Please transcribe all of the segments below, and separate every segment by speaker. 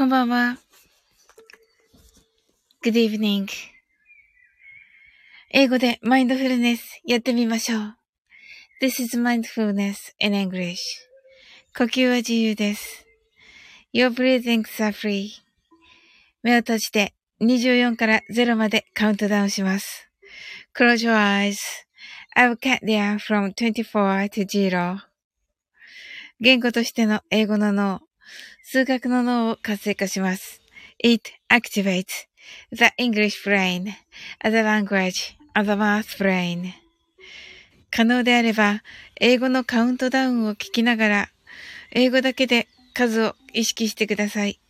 Speaker 1: こんばんは。Good evening. 英語でマインドフルネスやってみましょう。This is mindfulness in English. 呼吸は自由です。Your breathings are free. 目を閉じて24から0までカウントダウンします。Close your eyes. I will count down from 24 to 0. 言語としての英語の脳、数学の脳を活性化します。It activates the English brain as a language of the math brain. 可能であれば、英語のカウントダウンを聞きながら、英語だけで数を意識してください。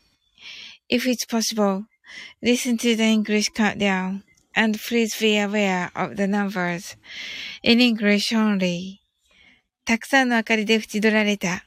Speaker 1: If it's possible, listen to the English countdown and please be aware of the numbers in English only. たくさんの明かりで縁取られた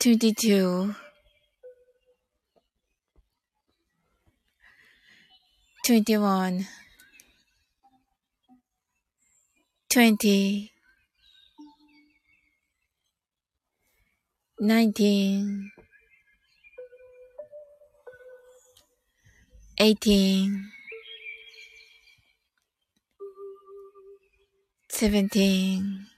Speaker 1: 22 21 20 19 18 17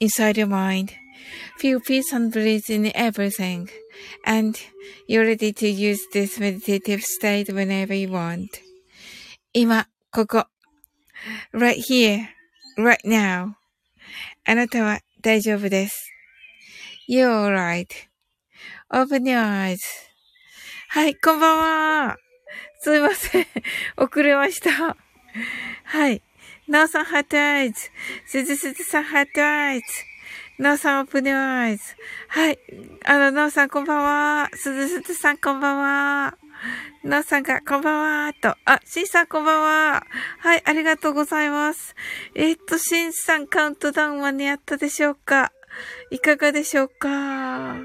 Speaker 1: inside your mind. Feel peace and bliss in everything. And you're ready to use this meditative state whenever you want. 今、ここ。right here, right now. あなたは大丈夫です。You're alright.Open your eyes. はい、こんばんは。すいません。遅れました。はい。 なおさん、 heart eyes。すずすずさん、 heart eyes。なおさん、 open your eyes。はい。あの、なおさん、こんばんは。すずすずさん、こんばんは。なおさんが、こんばんは。と。あ、しんさん、こんばんは。はい、ありがとうございます。えー、っと、しんさん、カウントダウン間に合ったでしょうか？いかがでしょうか？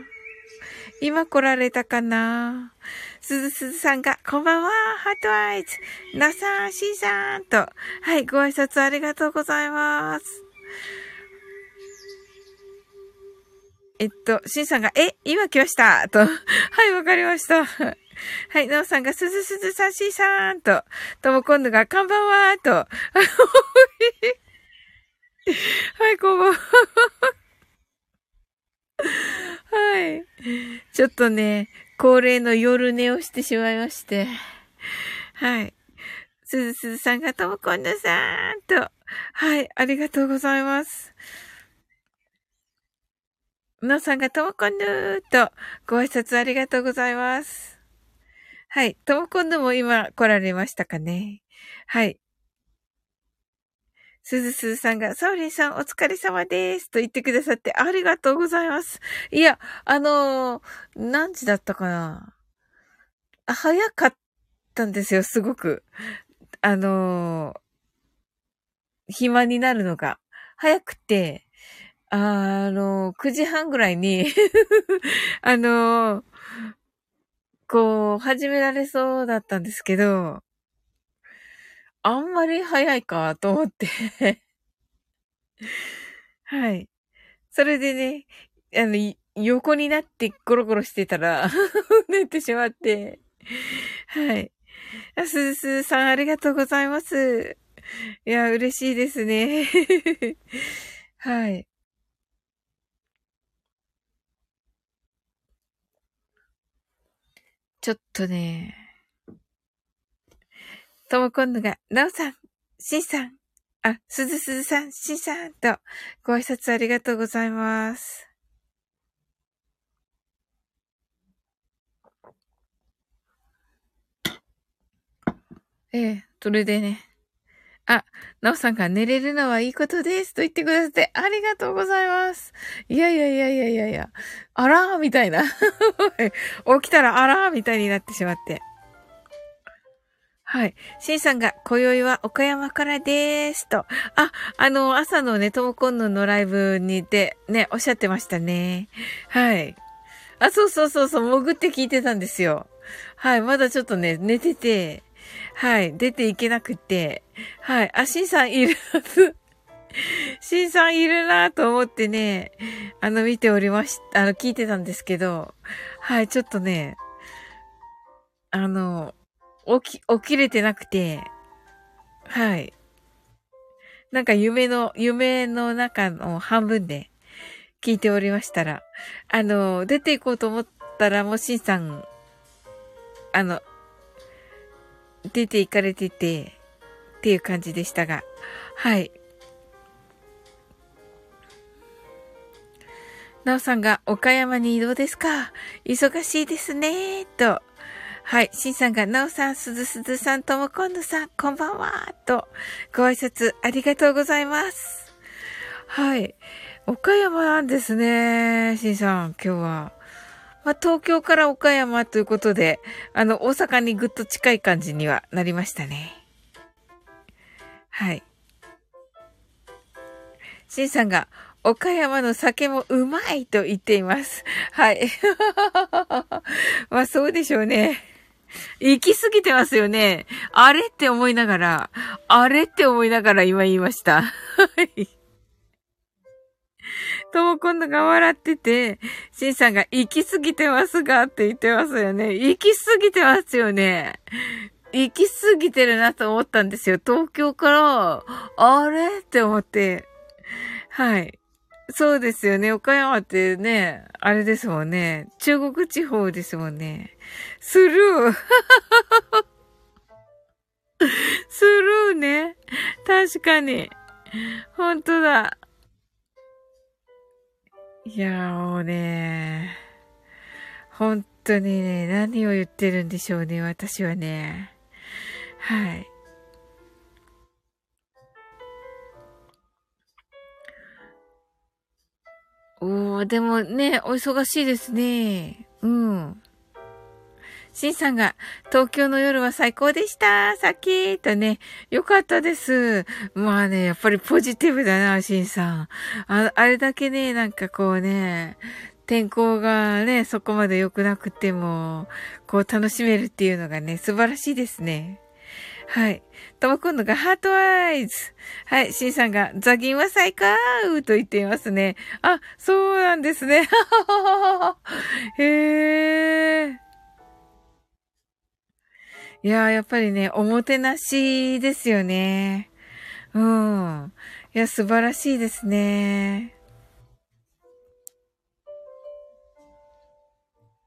Speaker 1: 今来られたかな？すずすずさんが、こんばんは、ハートアイズ。なさん、しんさんと、はい、ご挨拶ありがとうございます。えっと、しんさんが、え、今来ましたと。はい、わかりました。はい、なおさんが、すずすずさんしーさんと、とも今度が、こんばんはと。はい、こんばんは。はい。ちょっとね、恒例の夜寝をしてしまいまして。はい。すずすずさんがともこんぬさーんと。はい、ありがとうございます。のさんがともこんぬと、ご挨拶ありがとうございます。はい、ともこんぬも今来られましたかね。はい。すずすずさんが、サウリンさんお疲れ様ですと言ってくださってありがとうございます。いや、あのー、何時だったかな早かったんですよ、すごく。あのー、暇になるのが。早くて、あのー、9時半ぐらいに あの、こう、始められそうだったんですけど、あんまり早いかと思って はい。それでね、あの、横になってゴロゴロしてたら 寝てしまって。はい。あ、すずすさんありがとうございます。いや、嬉しいですね。はい。ちょっとね、ともこんぬが、なおさん、しんさん、あ、すずすずさん、しんさんと、ご挨拶ありがとうございます。ええ、それでね。あ、なおさんが寝れるのはいいことですと言ってくださってありがとうございます。いやいやいやいやいやいや、あらーみたいな。起きたらあらーみたいになってしまって。はい。シンさんが、今宵は岡山からでーす。と。あ、あの、朝のね、ともこんののライブにて、ね、おっしゃってましたね。はい。あ、そうそうそうそう、潜って聞いてたんですよ。はい。まだちょっとね、寝てて、はい。出ていけなくて、はい。あ、シンさんいるはず。シンさんいるなと思ってね、あの、見ておりました、あの、聞いてたんですけど、はい。ちょっとね、あの、起き、起きれてなくて、はい。なんか夢の、夢の中の半分で聞いておりましたら、あの、出ていこうと思ったら、もしんさん、あの、出て行かれてて、っていう感じでしたが、はい。なおさんが岡山に移動ですか忙しいですね、と。はい。しんさんが、なおさん、すずすずさん、ともこんぬさん、こんばんは、と、ご挨拶ありがとうございます。はい。岡山なんですね、しんさん、今日は。まあ、東京から岡山ということで、あの、大阪にぐっと近い感じにはなりましたね。はい。しんさんが、岡山の酒もうまいと言っています。はい。まあそうでしょうね。行き過ぎてますよね。あれって思いながら、あれって思いながら今言いました。はい。とも今度が笑ってて、しんさんが行き過ぎてますがって言ってますよね。行き過ぎてますよね。行き過ぎてるなと思ったんですよ。東京から、あれって思って。はい。そうですよね。岡山ってね、あれですもんね。中国地方ですもんね。スルー。スルーね。確かに。本当だ。いやもうね。本当にね、何を言ってるんでしょうね、私はね。はい。おー、でもね、お忙しいですね。うん。シンさんが、東京の夜は最高でしたさっきとね、よかったです。まあね、やっぱりポジティブだな、シンさん。ああれだけね、なんかこうね、天候がね、そこまで良くなくても、こう楽しめるっていうのがね、素晴らしいですね。はい。とも今度がハートアイズ。はい。シンさんがザギンは最高と言っていますね。あ、そうなんですね。へえ。いやーやっぱりね、おもてなしですよね。うん。いや、素晴らしいですね。